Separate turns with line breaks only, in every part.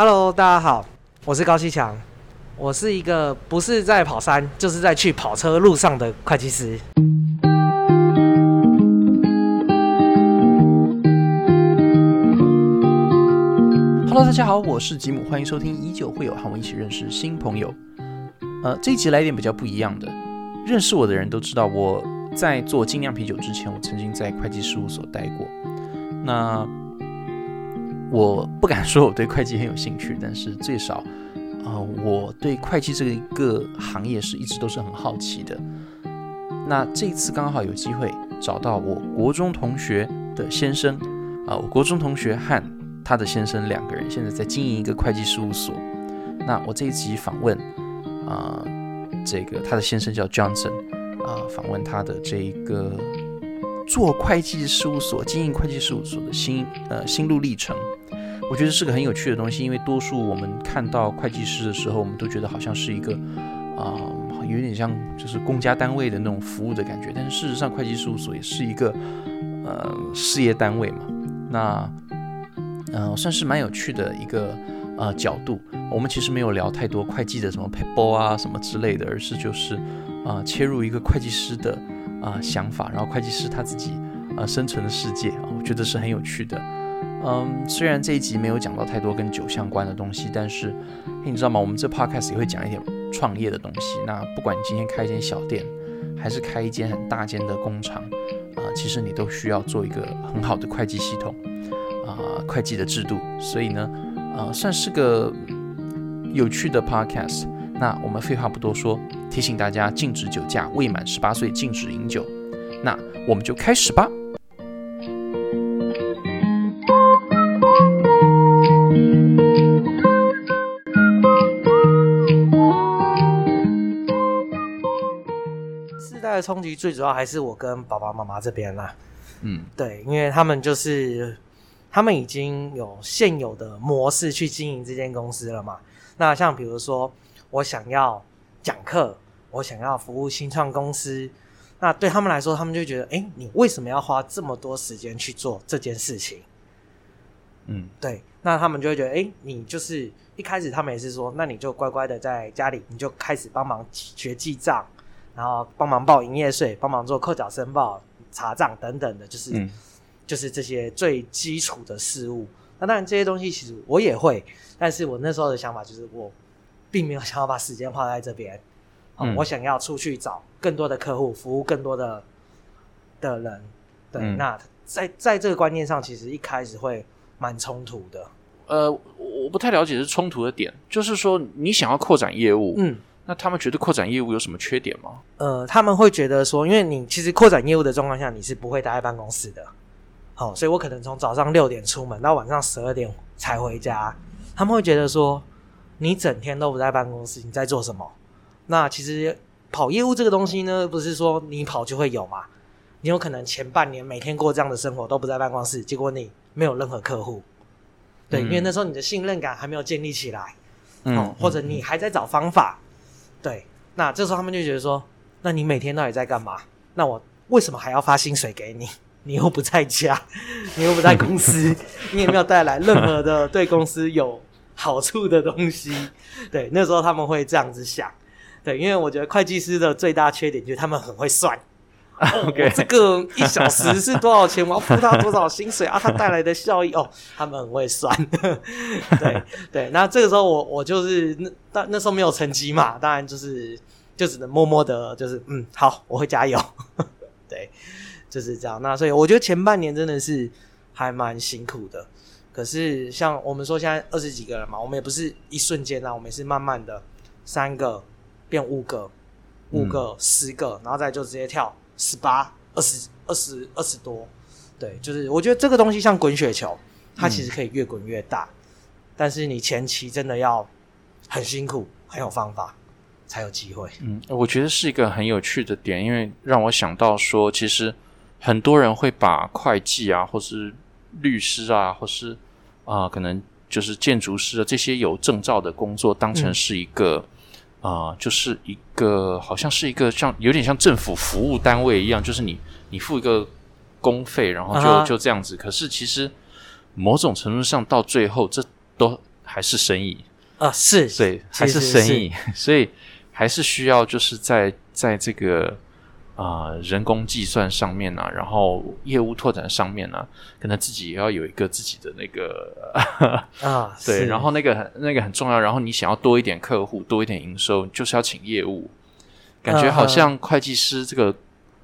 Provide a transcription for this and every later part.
Hello，大家好，我是高西强，我是一个不是在跑山，就是在去跑车路上的会计师。
Hello，大家好，我是吉姆，欢迎收听依旧会有和我一起认识新朋友。呃，这一集来一点比较不一样的，认识我的人都知道，我在做精酿啤酒之前，我曾经在会计事务所待过。那我不敢说我对会计很有兴趣，但是最少，啊，我对会计这一个行业是一直都是很好奇的。那这一次刚好有机会找到我国中同学的先生，啊，我国中同学和他的先生两个人现在在经营一个会计事务所。那我这一集访问。啊，这个他的先生叫 Johnson，啊，访问他的这一个做会计事务所、经营会计事务所的心呃心路历程，我觉得是个很有趣的东西。因为多数我们看到会计师的时候，我们都觉得好像是一个啊，有点像就是公家单位的那种服务的感觉。但是事实上，会计事务所也是一个呃事业单位嘛。那嗯，算是蛮有趣的一个呃角度。我们其实没有聊太多会计的什么 paper 啊什么之类的，而是就是啊切入一个会计师的啊想法，然后会计师他自己啊生存的世界啊，我觉得是很有趣的。嗯，虽然这一集没有讲到太多跟酒相关的东西，但是你知道吗？我们这 podcast 也会讲一点创业的东西。那不管你今天开一间小店，还是开一间很大间的工厂啊，其实你都需要做一个很好的会计系统啊，会计的制度。所以呢，啊，算是个。有趣的 podcast，那我们废话不多说，提醒大家禁止酒驾，未满十八岁禁止饮酒。那我们就开始吧。
的冲击最主要还是我跟爸爸妈妈这边啦。嗯，对，因为他们就是他们已经有现有的模式去经营这间公司了嘛。那像比如说，我想要讲课，我想要服务新创公司，那对他们来说，他们就觉得，哎，你为什么要花这么多时间去做这件事情？嗯，对，那他们就会觉得，哎，你就是一开始他们也是说，那你就乖乖的在家里，你就开始帮忙学记账，然后帮忙报营业税，帮忙做扣缴申报、查账等等的，就是就是这些最基础的事物。那当然，这些东西其实我也会，但是我那时候的想法就是，我并没有想要把时间花在这边，嗯，我想要出去找更多的客户，服务更多的的人。对，那在在这个观念上，其实一开始会蛮冲突的。
呃，我不太了解是冲突的点，就是说你想要扩展业务，嗯，那他们觉得扩展业务有什么缺点吗？
呃，他们会觉得说，因为你其实扩展业务的状况下，你是不会待在办公室的。好，所以我可能从早上六点出门到晚上十二点才回家。他们会觉得说，你整天都不在办公室，你在做什么？那其实跑业务这个东西呢，不是说你跑就会有嘛？你有可能前半年每天过这样的生活都不在办公室，结果你没有任何客户。对，因为那时候你的信任感还没有建立起来，嗯，或者你还在找方法。对，那这时候他们就觉得说，那你每天到底在干嘛？那我为什么还要发薪水给你？你又不在家，你又不在公司，你也没有带来任何的对公司有好处的东西。对，那时候他们会这样子想。对，因为我觉得会计师的最大缺点就是他们很会算。
OK，
这个一小时是多少钱？我要付他多少薪水啊？他带来的效益哦，他们很会算。对对，那这个时候我我就是那那那时候没有成绩嘛，当然就是就只能默默的，就是嗯，好，我会加油。对。就是这样，那所以我觉得前半年真的是还蛮辛苦的。可是像我们说现在二十几个人嘛，我们也不是一瞬间啊，我们是慢慢的三个变五个，五个十个，然后再就直接跳十八、二十、二十、二十多。对，就是我觉得这个东西像滚雪球，它其实可以越滚越大，但是你前期真的要很辛苦，很有方法才有机会。
嗯，我觉得是一个很有趣的点，因为让我想到说，其实。很多人会把会计啊，或是律师啊，或是啊，可能就是建筑师啊这些有证照的工作，当成是一个啊，就是一个好像是一个像有点像政府服务单位一样，就是你你付一个公费，然后就就这样子。可是其实某种程度上，到最后这都还是生意。
啊，是。
对，还是生意，所以还是需要就是在在这个啊人工计算上面啊，然后业务拓展上面啊，可能自己也要有一个自己的那个
啊，
对，然后那个很那个很重要，然后你想要多一点客户，多一点营收，就是要请业务，感觉好像会计师这个。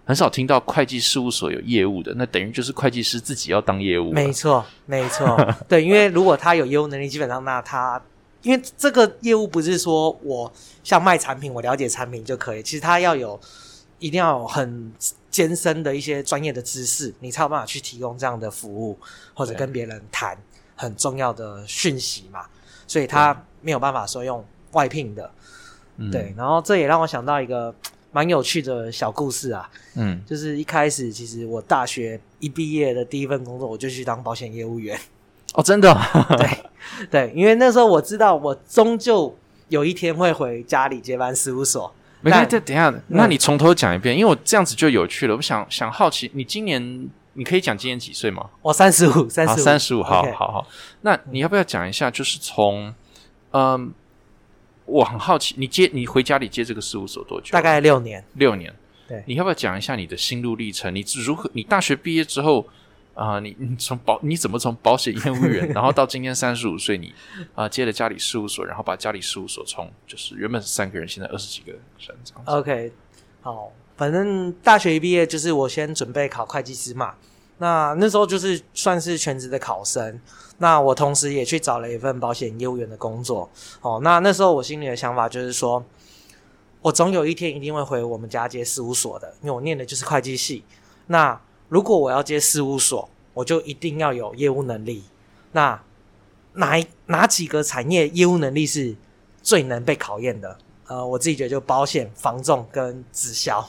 很少听到会计事务所有业务的，那等于就是会计师自己要当业务。
没错，没错，对，因为如果他有业务能力，基本上那他，因为这个业务不是说我像卖产品，我了解产品就可以，其实他要有一定要有很艰深的一些专业的知识，你才有办法去提供这样的服务，或者跟别人谈很重要的讯息嘛。所以他没有办法说用外聘的，对。然后这也让我想到一个。蛮有趣的小故事啊，嗯，就是一开始其实我大学一毕业的第一份工作，我就去当保险业务员。
哦，真的？
对对，因为那时候我知道我终究有一天会回家里接班事务所。
没关系，等下，那你从头讲一遍，因为我这样子就有趣了。我想想好奇，你今年你可以讲今年几岁吗？
我三十五，三十
五，三十五，好好好。那你要不要讲一下，就是从嗯。我很好奇，你接你回家里接这个事务所多久？
大概六年。
六年，
对。
你要不要讲一下你的心路历程？你如何？你大学毕业之后啊，你你从保你怎么从保险业务员，然后到今天三十五岁，你啊接了家里事务所，然后把家里事务所从就是原本是三个人，现在二十几个人这样子。
OK，好，反正大学一毕业就是我先准备考会计师嘛。那那时候就是算是全职的考生。那我同时也去找了一份保险业务员的工作，哦，那那时候我心里的想法就是说，我总有一天一定会回我们家接事务所的，因为我念的就是会计系。那如果我要接事务所，我就一定要有业务能力。那哪哪几个产业业务能力是最能被考验的？呃，我自己觉得就保险、防重跟直销。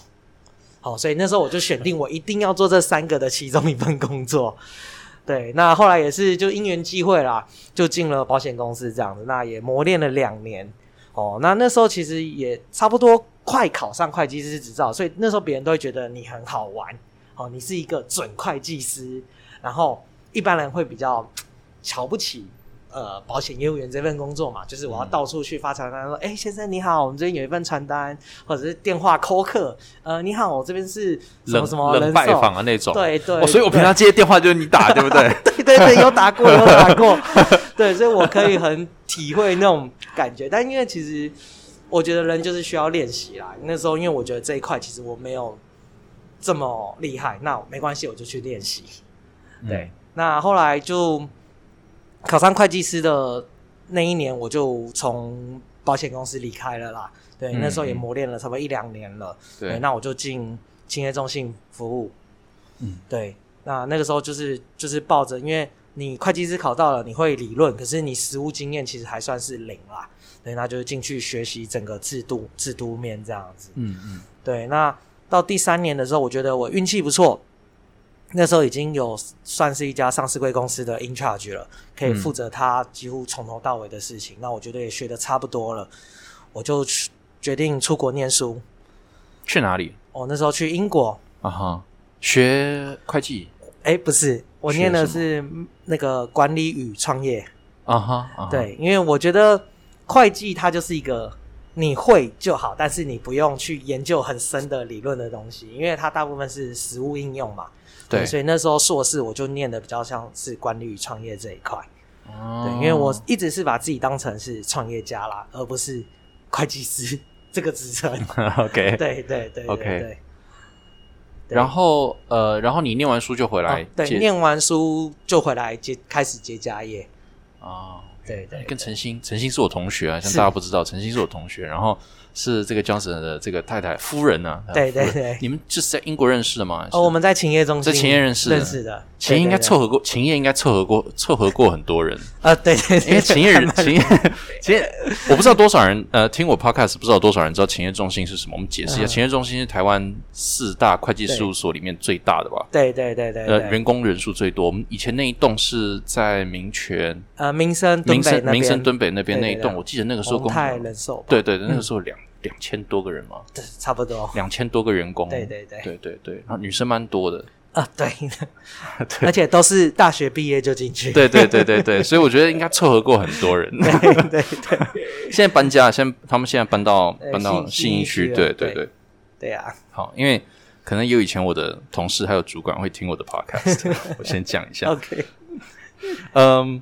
好，所以那时候我就选定我一定要做这三个的其中一份工作。对，那后来也是就因缘际会啦，就进了保险公司这样子。那也磨练了两年哦。那那时候其实也差不多快考上会计师执照，所以那时候别人都会觉得你很好玩哦，你是一个准会计师。然后一般人会比较瞧不起。呃，保险业务员这份工作嘛，就是我要到处去发传单，说：“哎，先生你好，我们这边有一份传单，或者是电话 call 客。呃，你好，我这边是什么什么
冷拜访啊那种。
对对，
所以我平常接电话就是你打，对不对？
对对对，有打过，有打过。对，所以我可以很体会那种感觉。但因为其实我觉得人就是需要练习啦。那时候因为我觉得这一块其实我没有这么厉害，那没关系，我就去练习。对，那后来就。考上会计师的那一年，我就从保险公司离开了啦。对，那时候也磨练了差不多一两年了。对，那我就进企业中心服务。嗯，对，那那个时候就是就是抱着，因为你会计师考到了，你会理论，可是你实务经验其实还算是零啦。对，那就是进去学习整个制度制度面这样子。嗯嗯，对，那到第三年的时候，我觉得我运气不错。那时候已经有算是一家上市贵公司的 in charge 了，可以负责他几乎从头到尾的事情。那我觉得也学的差不多了，我就决定出国念书。
去哪里？
我，那时候去英国
啊哈，学会计。
哎，不是，我念的是那个管理与创业啊哈。对，因为我觉得会计它就是一个你会就好，但是你不用去研究很深的理论的东西，因为它大部分是实物应用嘛。对，所以那时候硕士我就念的比较像是管理与创业这一块。哦，对，因为我一直是把自己当成是创业家啦，而不是会计师 这个职称。
OK，
对对对，OK 对。
然后呃，然后你念完书就回来，
对，念完书就回来接开始接家业。
哦，
对对，
跟陈星，陈星是我同学啊，像大家不知道，陈星是我同学，然后。是这个 Johnson 的这个太太夫人呢？
对对对，
你们就是在英国认识的吗？
哦，我们在勤业中心，
在勤业认识
认识的。
勤业应该凑合过，勤业应该凑合过，凑合过很多人
啊。对对，
因为勤业人，勤业，勤业，我不知道多少人呃听我 Podcast，不知道多少人知道勤业中心是什么。我们解释一下，勤业中心是台湾四大会计事务所里面最大的吧？
对对对对，呃，
员工人数最多。我们以前那一栋是在民权，
呃，民生
民生民
生
敦北那边那一栋，我记得那个时候
太人寿，
对对对，那个时候两。两千多个人嘛？
对，差不多。
两千多个员工。
对对对，
对对对。然后女生蛮多的。
啊，对，而且都是大学毕业就进去。
对对对对对，所以我觉得应该凑合过很多人。
对 对对，
现在搬家，现在他们现在搬到搬到信义区，对对对，
对啊。
好，因为可能有以前我的同事还有主管会听我的 podcast，我先讲一下。
OK，
嗯，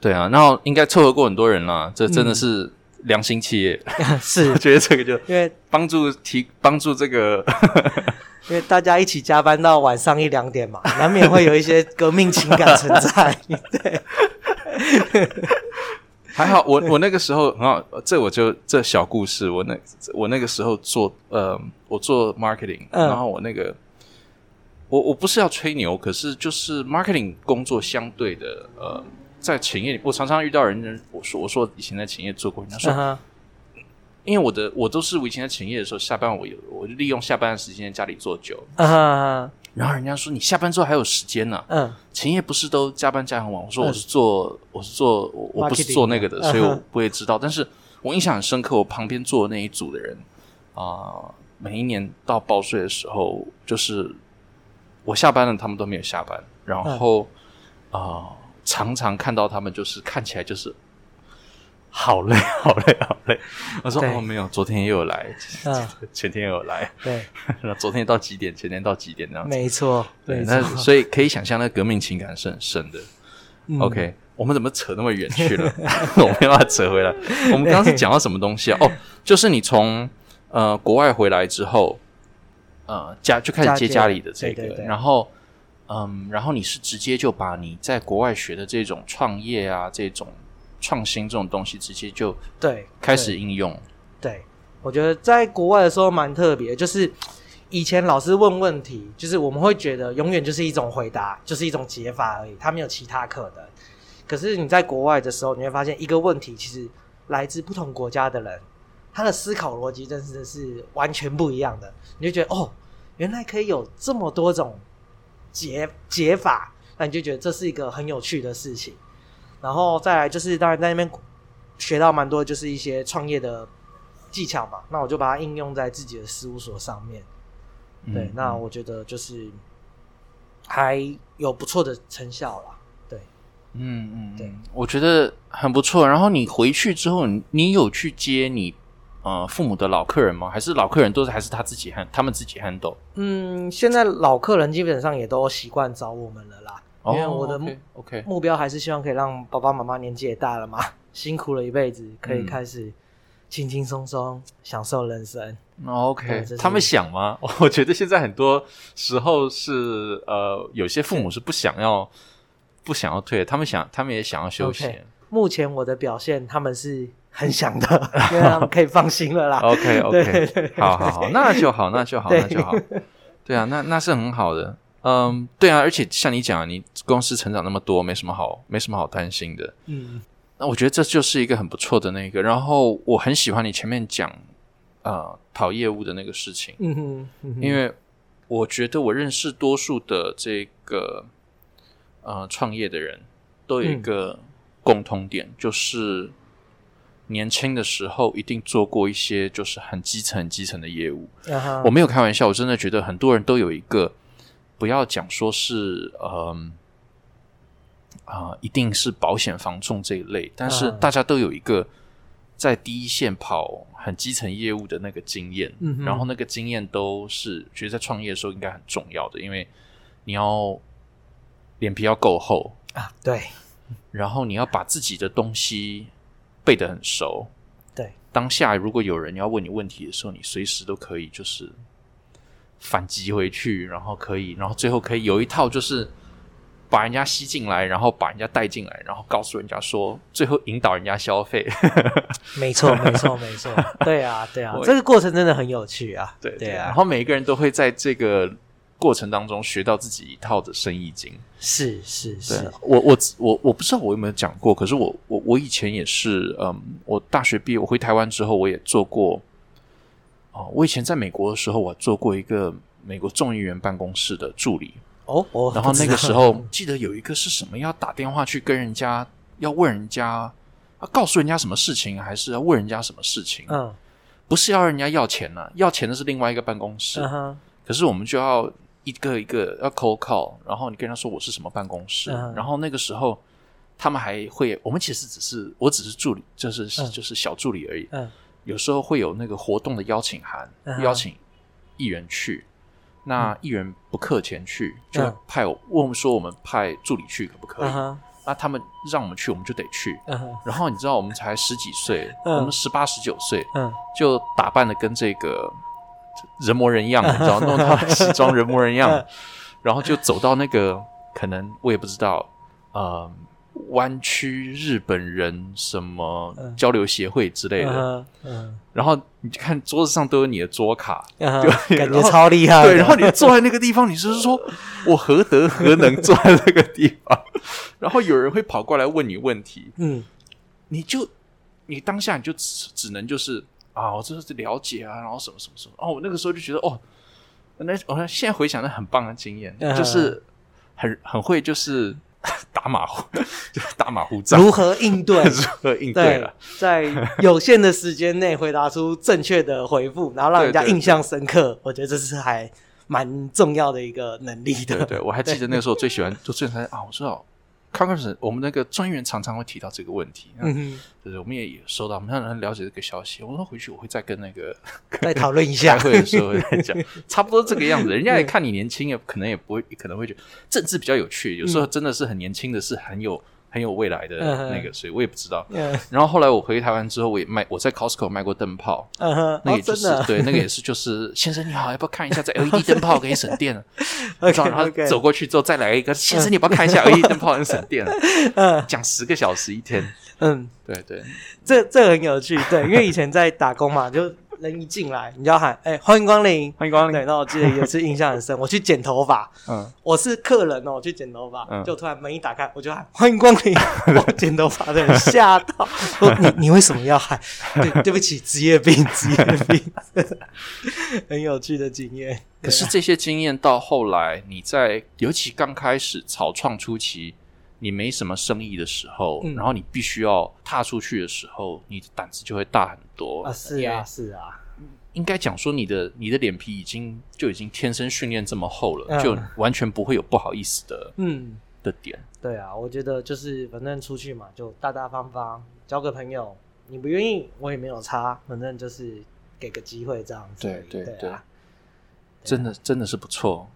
对啊，然后应该凑合过很多人啦，这真的是良心企业。
是，
我觉得这个就
因为
帮助提帮助这个。
因为大家一起加班到晚上一两点嘛，难免会有一些革命情感存在。对，
还好我我那个时候很好，这我就这小故事，我那我那个时候做呃，我做 marketing，然后我那个我我不是要吹牛，可是就是 marketing 工作相对的呃，在前业里，我常常遇到人，我说我说以前在前业做过，人家说。因为我的我都是我以前在前业的时候下班，我有我利用下班的时间在家里做酒。啊，然后人家说你下班之后还有时间呢。嗯，前业不是都加班加很晚？我说我是做我是做我不是做那个的，所以我不会知道。但是我印象很深刻，我旁边坐的那一组的人啊，每一年到报税的时候，就是我下班了，他们都没有下班。然后啊，常常看到他们就是看起来就是。好累，好累，好累。我说哦，没有，昨天也有来，前天也有来。
对，
昨天到几点？前天到几点？这样子
没错。对，
那所以可以想象，那革命情感是很深的。OK，我们怎么扯那么远去了？我没办法扯回来。我们刚刚是讲到什么东西啊？哦，就是你从呃国外回来之后，呃家就开始接家里的这个，然后嗯，然后你是直接就把你在国外学的这种创业啊这种。创新这种东西直接就
对
开始应用。
对，我觉得在国外的时候蛮特别，就是以前老师问问题，就是我们会觉得永远就是一种回答，就是一种解法而已，它没有其他可能。可是你在国外的时候，你会发现一个问题其实来自不同国家的人，他的思考逻辑真的是完全不一样的。你就觉得哦，原来可以有这么多种解解法，那你就觉得这是一个很有趣的事情。然后再来就是，当然在那边学到蛮多，就是一些创业的技巧嘛。那我就把它应用在自己的事务所上面。对，那我觉得就是还有不错的成效啦。对，
嗯嗯，对，我觉得很不错。然后你回去之后，你你有去接你呃父母的老客人吗？还是老客人都是还是他自己 handle，他们自己 handle？
嗯，现在老客人基本上也都习惯找我们了啦。因为我的目
OK
目标还是希望可以让爸爸妈妈年纪也大了嘛，辛苦了一辈子，可以开始轻轻松松享受人生。
OK，他们想吗？我觉得现在很多时候是呃，有些父母是不想要不想要退，他们想他们也想要休闲。
目前我的表现，他们是很想的，因为他们可以放心了啦。
OK OK，好好好，那就好，那就好，那就好。对啊，那那是很好的。嗯，对啊，而且像你讲，你公司成长那么多，没什么好，没什么好担心的。嗯，那我觉得这就是一个很不错的那个。然后我很喜欢你前面讲，呃，跑业务的那个事情。嗯哼，因为我觉得我认识多数的这个呃创业的人都有一个共通点，就是年轻的时候一定做过一些就是很基层、基层的业务。我没有开玩笑，我真的觉得很多人都有一个。不要讲说是嗯啊，一定是保险防重这一类，但是大家都有一个在第一线跑很基层业务的那个经验，然后那个经验都是觉得在创业的时候应该很重要的，因为你要脸皮要够厚
啊，对，
然后你要把自己的东西背得很熟，
对，
当下如果有人要问你问题的时候，你随时都可以就是。反击回去，然后可以，然后最后可以有一套，就是把人家吸进来，然后把人家带进来，然后告诉人家说，最后引导人家消费。
没错，没错，没错。对啊，对啊，这个过程真的很有趣啊。
对对啊，然后每一个人都会在这个过程当中学到自己一套的生意经。
是是是，
我我我我不知道我有没有讲过，可是我我我以前也是，嗯，我大学毕业，我回台湾之后，我也做过。哦，我以前在美国的时候，我做过一个美国众议员办公室的助理。
哦哦，
然后那个时候记得有一个是什么，要打电话去跟人家，要问人家，要告诉人家什么事情，还是要问人家什么事情？嗯，不是要人家要钱呢，要钱的是另外一个办公室。可是我们就要一个一个要 call call，然后你跟他说我是什么办公室，然后那个时候他们还会，我们其实只是我只是助理，就是就是小助理而已。嗯，有时候会有那个活动的邀请函，邀请议员去，那议员不客前去，就派我问我们说我们派助理去可不可以？那他们让我们去，我们就得去。然后你知道我们才十几岁，我们十八十九岁，就打扮的跟这个。人模人样，你知道，弄套西装，人模人样，然后就走到那个可能我也不知道，呃，湾区日本人什么交流协会之类的，嗯，然后你就看桌子上都有你的桌卡，
就感觉超厉害。
对，然后你坐在那个地方，你就是说我何德何能坐在那个地方？然后有人会跑过来问你问题，嗯，你就你当下你就只只能就是。啊，我这是了解啊，然后什么什么什么哦，我那个时候就觉得哦，那我现在回想，那很棒的经验，就是很很会，就是打马虎，就打马虎仗，
如何应对，
如何应对了，
在有限的时间内回答出正确的回复，然后让人家印象深刻，我觉得这是还蛮重要的一个能力的。
对，对我还记得那个时候最喜欢就最喜欢啊，我知道。刚开始，我们那个专员常常会提到这个问题，嗯，就是我们也也收到，我们让人了解这个消息。我说回去我会再跟那个
再讨论一下，
开会的时候再讲，差不多这个样子。人家也看你年轻，也可能也不会，可能会觉得政治比较有趣。有时候真的是很年轻的，是很有。很有未来的那个，所以我也不知道。然后后来我回台湾之后，我也卖，我在 Costco 卖过灯泡。嗯那也就是对，那个也是，就是先生你好，要不要看一下这 LED 灯泡可以省电了？然后走过去之后再来一个，先生你要不要看一下 LED 灯泡很省电了？嗯，讲十个小时一天。嗯，对对，
这这很有趣。对，因为以前在打工嘛，就。人一进来，你就要喊：“哎，欢迎光临，
欢迎光临。”
对，那我记得有次印象很深，我去剪头发，嗯，我是客人哦，我去剪头发，就突然门一打开，我就喊：“欢迎光临！” 我剪头发的人吓到，说：“你你为什么要喊？”对，对不起，职业病，职业病，很有趣的经验。
可是这些经验到后来，你在尤其刚开始草创初期。你没什么生意的时候，然后你必须要踏出去的时候，你的胆子就会大很多
啊！是啊，是啊，
应该讲说你的你的脸皮已经就已经天生训练这么厚了，就完全不会有不好意思的嗯的点。
对啊，我觉得就是反正出去嘛，就大大方方交个朋友，你不愿意我也没有差，反正就是给个机会这样子。
对对对，真的真的是不错，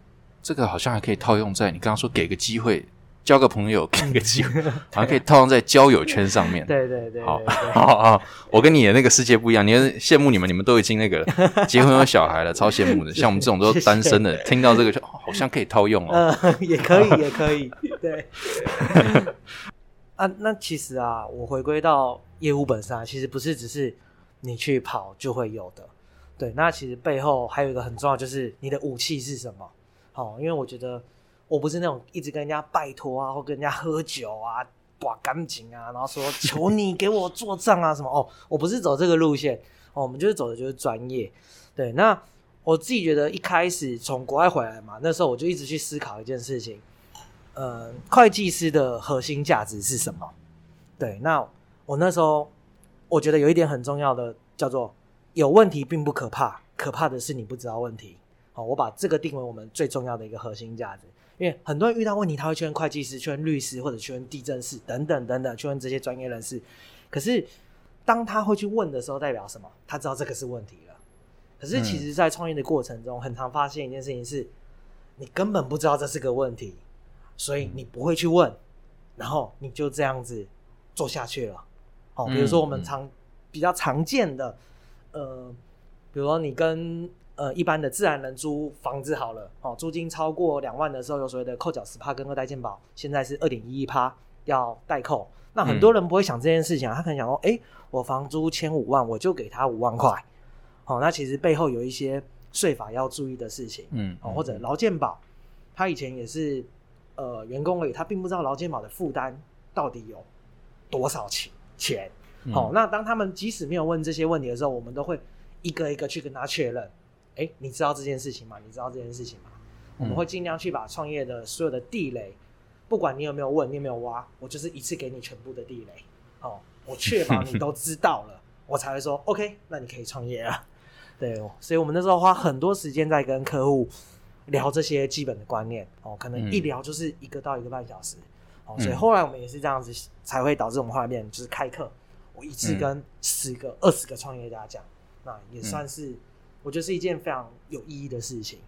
这个好像还可以套用在你刚刚说给个机会。交个朋友，给个机会，好像可以套用在交友圈上面。
对对对，
好，好，好，我跟你的那个世界不一样。你羡慕你们，你们都已经那个结婚有小孩了，超羡慕的。像我们这种都是单身的，听到这个就好像可以套用
哦。嗯，也可以，也可以。对。啊，那其实啊，我回归到业务本身啊，其实不是只是你去跑就会有的。对，那其实背后还有一个很重要，就是你的武器是什么。好，因为我觉得。我不是那种一直跟人家拜托啊，或跟人家喝酒啊，把干净啊，然后说求你给我做账啊什么哦，我不是走这个路线哦，我们就是走的就是专业。对，那我自己觉得一开始从国外回来嘛，那时候我就一直去思考一件事情，呃，会计师的核心价值是什么？对，那我那时候我觉得有一点很重要的叫做有问题并不可怕，可怕的是你不知道问题。好，我把这个定为我们最重要的一个核心价值。因为很多人遇到问题，他会去问会计师、去问律师或者去问地震师等等等等，去问这些专业人士。可是当他会去问的时候，代表什么？他知道这个是问题了。可是其实，在创业的过程中，很常发现一件事情是，你根本不知道这是个问题，所以你不会去问，然后你就这样子做下去了。哦，比如说我们常比较常见的，呃，比如说你跟呃，一般的自然人租房子好了，哦，租金超过两万的时候，有所谓的扣缴十趴跟二代健保，现在是二点一一趴要代扣。那很多人不会想这件事情啊，他可能想说，哎，我房租签五万，我就给他五万块。哦，那其实背后有一些税法要注意的事情，嗯，哦，或者劳健保，他以前也是呃员工而已，他并不知道劳健保的负担到底有多少钱钱。好，那当他们即使没有问这些问题的时候，我们都会一个一个去跟他确认。哎，你知道这件事情吗？你知道这件事情吗？我们会尽量去把创业的所有的地雷，不管你有没有问，你有没有挖，我就是一次给你全部的地雷。哦，我确保你都知道了，我才会说 OK，那你可以创业了。对，所以我们那时候花很多时间在跟客户聊这些基本的观念哦，可能一聊就是一个到一个半小时哦，所以后来我们也是这样子才会导致我们画面就是开课，我一次跟十个、二十个创业家讲，那也算是我觉得是一件非常有意义的事情，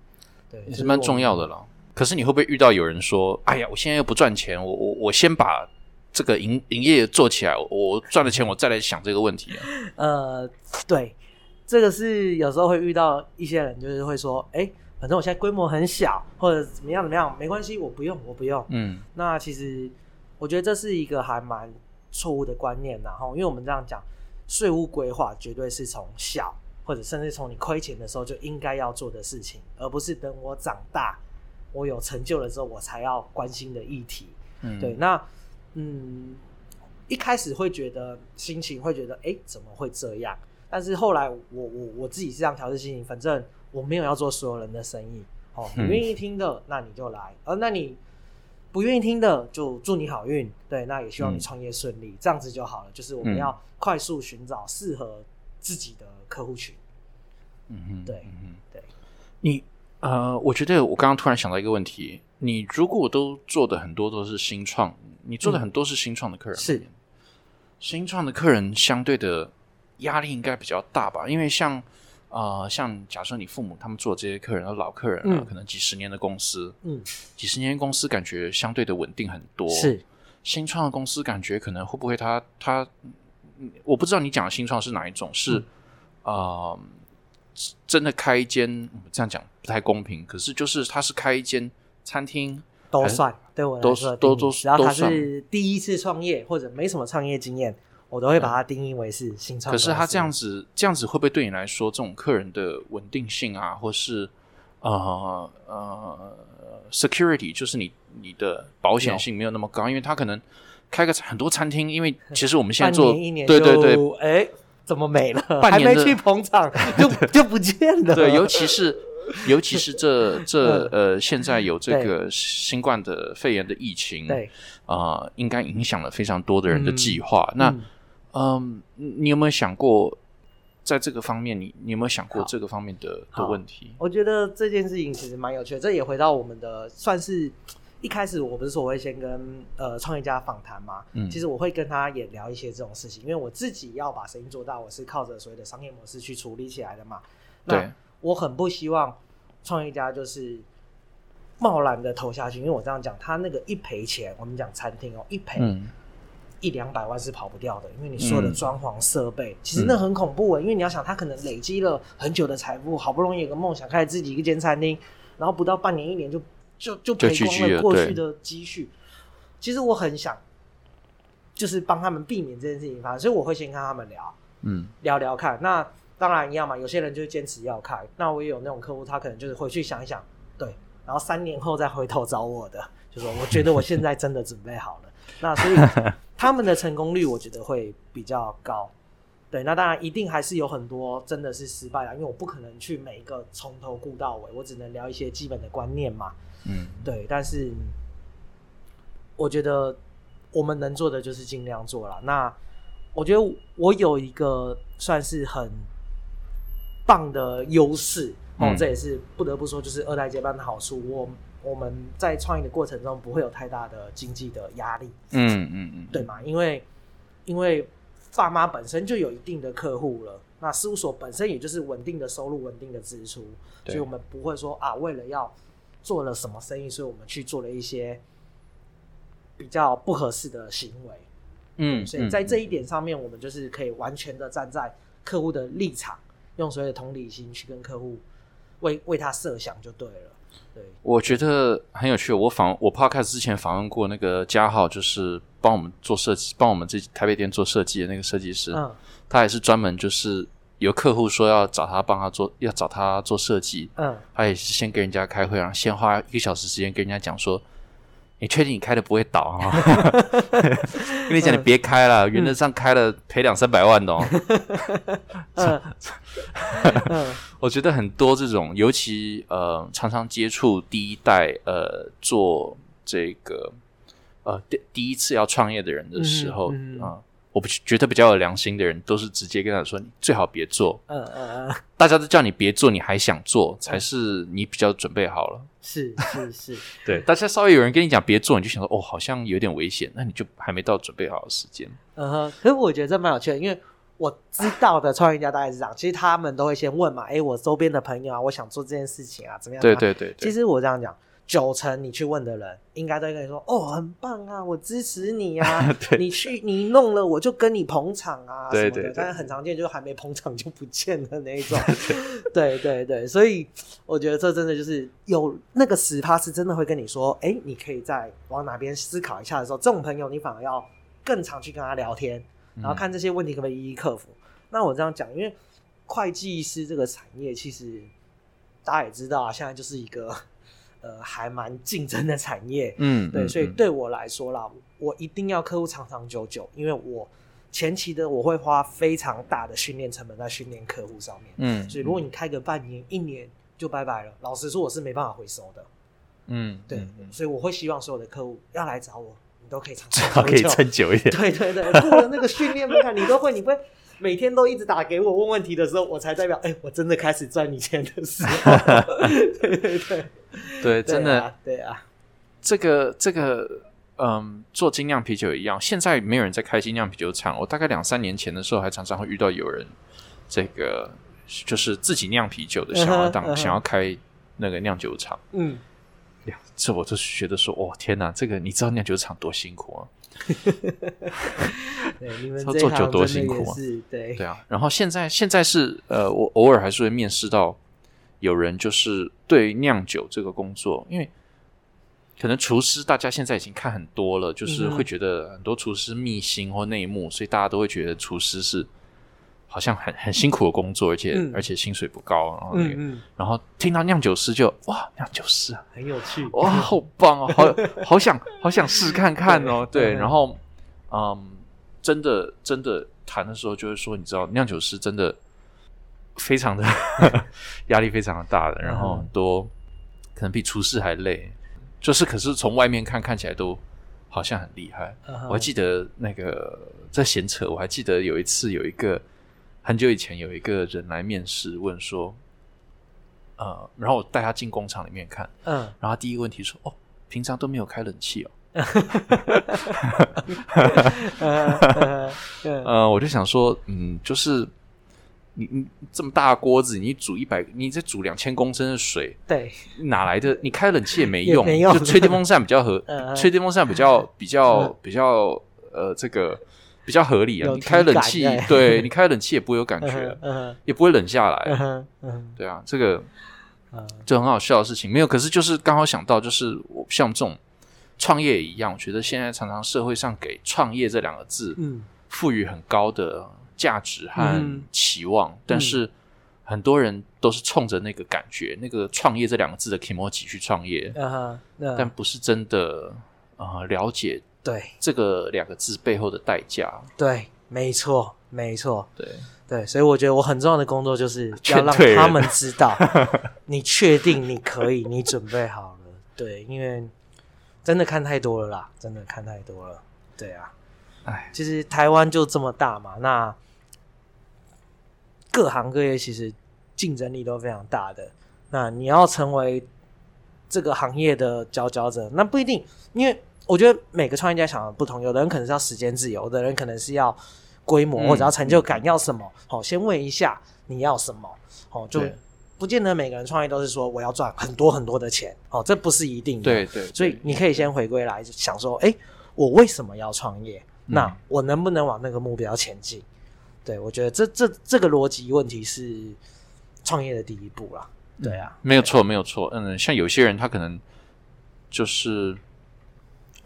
对，
也是蛮重要的了。可是你会不会遇到有人说：“哎呀，我现在又不赚钱，我我我先把这个营营业做起来，我赚了钱我再来想这个问题。”
呃，对，这个是有时候会遇到一些人，就是会说：“哎，反正我现在规模很小，或者怎么样怎么样，没关系，我不用，我不用。”嗯，那其实我觉得这是一个还蛮错误的观念，然后因为我们这样讲，税务规划绝对是从小或者甚至从你亏钱的时候就应该要做的事情，而不是等我长大。我有成就了之后，我才要关心的议题。嗯，对，那嗯，一开始会觉得心情会觉得，哎，怎么会这样？但是后来，我我我自己是这样调试心情，反正我没有要做所有人的生意。哦，你愿意听的，那你就来；而那你不愿意听的，就祝你好运。对，那也希望你创业顺利，这样子就好了。就是我们要快速寻找适合自己的客户群。嗯哼，对，嗯哼，对，
你。呃，我觉得我刚刚突然想到一个问题：你如果都做的很多都是新创，你做的很多是新创的客人，
是
新创的客人相对的压力应该比较大吧？因为像啊，像假设你父母他们做这些客人的老客人了，可能几十年的公司，嗯，几十年公司感觉相对的稳定很多。
是
新创的公司感觉可能会不会他他，我不知道你讲的新创是哪一种？是啊。真的开一间这样讲不太公平，可是就是他是开一间餐厅
都算对我来说都都只要他是第一次创业或者没什么创业经验，我都会把它定义为是新创。
可是他这样子这样子会不会对你来说，这种客人的稳定性啊，或是呃呃 security，就是你你的保险性没有那么高？因为他可能开个很多餐厅，因为 其实我们现在做对对对，
哎。怎么没了？还没去捧场就 就不见了。
对，尤其是尤其是这这呃，现在有这个新冠的肺炎的疫情，
对
啊，应该影响了非常多的人的计划。那嗯，你有没有想过，在这个方面，你你有没有想过这个方面的的问题？
我觉得这件事情其实蛮有趣的，这也回到我们的算是。一开始我不是说我会先跟呃创业家访谈嘛，嗯，其实我会跟他也聊一些这种事情，因为我自己要把生意做大，我是靠着所谓的商业模式去处理起来的嘛。
那
我很不希望创业家就是贸然的投下去，因为我这样讲，他那个一赔钱，我们讲餐厅哦，一赔一两百万是跑不掉的，因为你说的装潢设备，其实那很恐怖啊，因为你要想，他可能累积了很久的财富，好不容易有个梦想，开始自己一间餐厅，然后不到半年一年就。就就赔光了过去的积蓄，其实我很想，就是帮他们避免这件事情发生，所以我会先跟他们聊，嗯，聊聊看。那当然一样嘛，有些人就是坚持要开，那我也有那种客户，他可能就是回去想一想，对，然后三年后再回头找我的，就说我觉得我现在真的准备好了。那所以 他们的成功率，我觉得会比较高。对，那当然一定还是有很多真的是失败了，因为我不可能去每一个从头顾到尾，我只能聊一些基本的观念嘛。嗯，对，但是我觉得我们能做的就是尽量做了。那我觉得我有一个算是很棒的优势哦，这也是不得不说，就是二代接班的好处。我我们在创业的过程中不会有太大的经济的压力。嗯嗯嗯，对嘛？因为因为爸妈本身就有一定的客户了，那事务所本身也就是稳定的收入、稳定的支出，所以我们不会说啊，为了要。做了什么生意，所以我们去做了一些比较不合适的行为。嗯，所以在这一点上面，我们就是可以完全的站在客户的立场，用所谓的同理心去跟客户为为他设想就对了。对，
我觉得很有趣。我访我 podcast 之前访问过那个嘉浩，就是帮我们做设计，帮我们这台北店做设计的那个设计师。嗯，他也是专门就是。有客户说要找他帮他做，要找他做设计。嗯，他也是先跟人家开会，然后先花一个小时时间跟人家讲说：“你确定你开的不会倒啊？” 跟你讲，你别开了，原则上开了赔两三百万的。哦，我觉得很多这种，尤其呃，常常接触第一代呃，做这个呃第第一次要创业的人的时候啊。我不觉得比较有良心的人，都是直接跟他说：“你最好别做。”
嗯嗯嗯，
大家都叫你别做，你还想做，才是你比较准备好了。
是是是，
对，大家稍微有人跟你讲别做，你就想说：“哦，好像有点危险。”那你就还没到准备好的时间。
嗯哼，可是我觉得这蛮有趣的，因为我知道的创业家大概是这样，其实他们都会先问嘛：“哎，我周边的朋友啊，我想做这件事情啊，怎么样？”
对对对。
其实我这样讲。九成你去问的人，应该都会跟你说：“哦，很棒啊，我支持你啊！你去你弄了，我就跟你捧场啊什么的。”但是很常见，就还没捧场就不见了那一种。对对对，所以我觉得这真的就是有那个十趴是真的会跟你说：“哎，你可以再往哪边思考一下的时候，这种朋友你反而要更常去跟他聊天，然后看这些问题可不可以一一克服。”那我这样讲，因为会计师这个产业，其实大家也知道啊，现在就是一个。呃，还蛮竞争的产业，嗯，对，所以对我来说啦，我一定要客户长长久久，因为我前期的我会花非常大的训练成本在训练客户上面，嗯，所以如果你开个半年、一年就拜拜了，老实说我是没办法回收的，嗯，对，所以我会希望所有的客户要来找我，你都可以长 长
可以撑久一点，
对对对，过了那个训练门槛，你都会，你会。每天都一直打给我问问题的时候，我才代表哎，我真的开始赚你钱的时候。对 对 对，
对，真的，
对啊。
这个这个，嗯，做精酿啤酒一样，现在没有人在开精酿啤酒厂。我大概两三年前的时候，还常常会遇到有人，这个就是自己酿啤酒的，想要当想要开那个酿酒厂。嗯，这我就觉得说，哦天哪，这个你知道酿酒厂多辛苦啊。
对，你们
做酒多辛苦
啊！对
对啊，然后现在现在是呃，我偶尔还是会面试到有人，就是对酿酒这个工作，因为可能厨师大家现在已经看很多了，就是会觉得很多厨师秘辛或内幕，所以大家都会觉得厨师是。好像很很辛苦的工作，而且而且薪水不高，然后嗯嗯，然后听到酿酒师就哇，酿酒师啊，
很有趣，
哇，好棒哦，好 好想好想试看看哦，对，然后嗯，真的真的谈的时候就会说，你知道酿酒师真的非常的 压力非常的大的，然后很多可能比厨师还累，就是可是从外面看看起来都好像很厉害。我还记得那个在闲扯，我还记得有一次有一个。很久以前有一个人来面试，问说：“呃，然后我带他进工厂里面看，嗯，然后他第一个问题说：‘哦，平常都没有开冷气哦。’呃，我就想说，嗯，就是你你这么大锅子，你煮一百，你再煮两千公升的水，
对，
哪来的？你开冷气也没用，就吹电风扇比较合，吹电风扇比较 比较比较呃，这个。”比较合理啊！你开冷气，对你开冷气也不会有感觉，也不会冷下来。对啊，这个就很好笑的事情。没有，可是就是刚好想到，就是我像这种创业也一样，我觉得现在常常社会上给“创业”这两个字，赋予很高的价值和期望，但是很多人都是冲着那个感觉，那个“创业”这两个字的 emoji 去创业，但不是真的啊了解。
对。
这个两个字背后的代价，
对，没错，没错，
对。
对，所以我觉得我很重要的工作就是要让他们知道，你确定你可以，你准备好了，对，因为真的看太多了啦，真的看太多了，对啊，哎，其实台湾就这么大嘛，那各行各业其实竞争力都非常大的，那你要成为这个行业的佼佼者，那不一定，因为。我觉得每个创业家想的不同，有的人可能是要时间自由，有的人可能是要规模或者要成就感，要什么？好，先问一下你要什么？好，就不见得每个人创业都是说我要赚很多很多的钱。哦，这不是一定的。
对对。
所以你可以先回归来想说，哎，我为什么要创业？那我能不能往那个目标前进？对我觉得这这这个逻辑问题是创业的第一步啦。对啊，
没有错，没有错。嗯，像有些人他可能就是。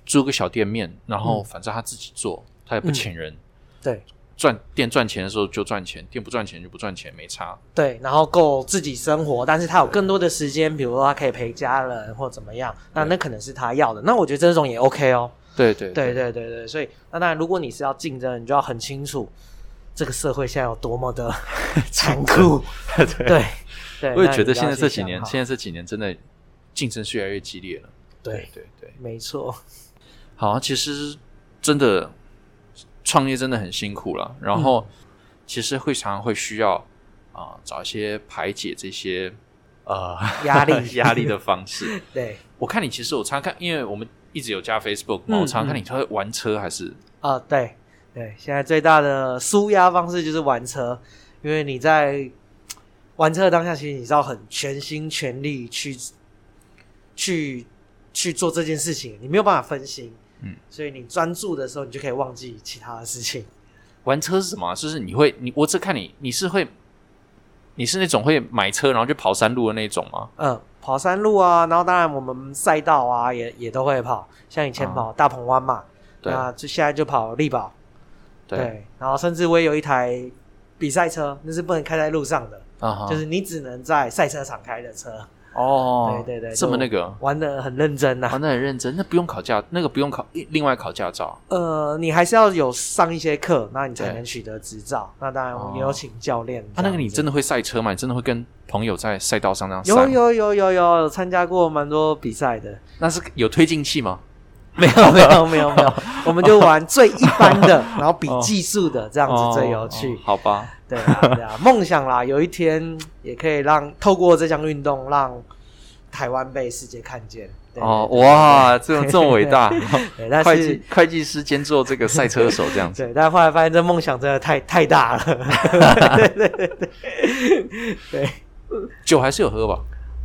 租个小店面，然后反正他自己做，他也不请人。
对，
赚店赚钱的时候就赚钱，店不赚钱就不赚钱，没差。
对，然后够自己生活，但是他有更多的时间，比如说他可以陪家人或怎么样，那那可能是他要的。那我觉得这种也 OK 哦。
对对
对对对对，所以那当然，如果你是要竞争，你就要很清楚这个社会现在有多么的 残酷。对对，
我也觉得现在这几年，现在这几年真的竞争是越来越激烈了。对
对对，没错。
好，其实真的创业真的很辛苦了，然后其实会常常会需要啊找一些排解这些呃
压力
压力的方式。
对，
我看你其实我常看，因为我们一直有加 Facebook 嘛，我常看你他会玩车还是
啊？对对，现在最大的舒压方式就是玩车，因为你在玩车的当下，其实你知道很全心全力去去去做这件事情，你没有办法分心。嗯，所以你专注的时候，你就可以忘记其他的事情。
玩车是什么？就是你会，你我只看你，你是会，你是那种会买车然后就跑山路的那种吗？
嗯，跑山路啊，然后当然我们赛道啊，也也都会跑。像以前跑大鹏湾嘛，对啊，就现在就跑力宝。对，然后甚至我也有一台比赛车，那是不能开在路上的，啊就是你只能在赛车场开的车。哦，对对对，
这么那个
玩的很认真呐，
玩的很认真。那不用考驾，那个不用考，另外考驾照。
呃，你还是要有上一些课，那你才能取得执照。那当然也有请教练。
他那个你真的会赛车吗？你真的会跟朋友在赛道上这样？
有有有有有参加过蛮多比赛的。
那是有推进器吗？
没有没有没有没有，我们就玩最一般的，然后比技术的，这样子最有趣。
好吧。
对啊，对啊，梦想啦，有一天也可以让透过这项运动，让台湾被世界看见。
哦，哇，这种这么伟大！会计会计师兼做这个赛车手这样子。
对，但后来发现这梦想真的太太大了。对对对对，
酒还是有喝吧？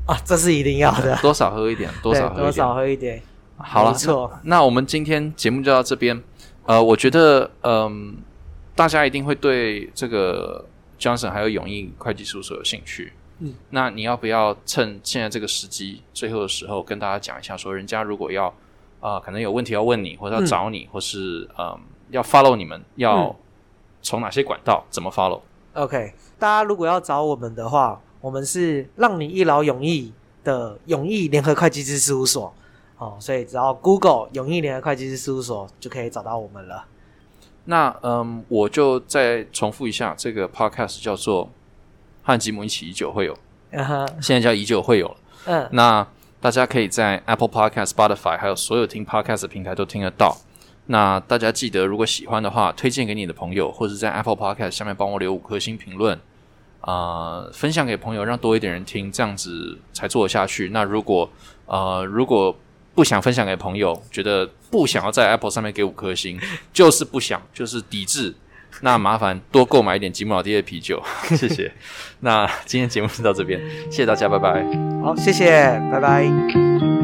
啊，这是一定要的。
多少喝一点，多少喝
多少喝一点。
好了，错。那我们今天节目就到这边。呃，我觉得，嗯。大家一定会对这个 Johnson 还有永义会计事务所有兴趣。嗯，那你要不要趁现在这个时机，最后的时候跟大家讲一下，说人家如果要啊，可能有问题要问你，或者要找你，或是嗯，要 follow 你们，要从哪些管道怎么 follow？OK，
大家如果要找我们的话，我们是让你一劳永逸的永义联合会计师事务所。哦，所以只要 Google 永义联合会计师事务所就可以找到我们了。
那嗯，我就再重复一下，这个 podcast 叫做和吉姆一起以酒会友，现在叫以酒会友了。嗯，那大家可以在 Apple Podcast、Spotify 还有所有听 podcast 的平台都听得到。那大家记得，如果喜欢的话，推荐给你的朋友，或者在 Apple Podcast 下面帮我留五颗星评论啊，分享给朋友，让多一点人听，这样子才做得下去。那如果呃，如果不想分享给朋友，觉得不想要在 Apple 上面给五颗星，就是不想，就是抵制。那麻烦多购买一点吉姆老爹的啤酒，谢谢。那今天节目就到这边，谢谢大家，拜拜。
好，谢谢，拜拜。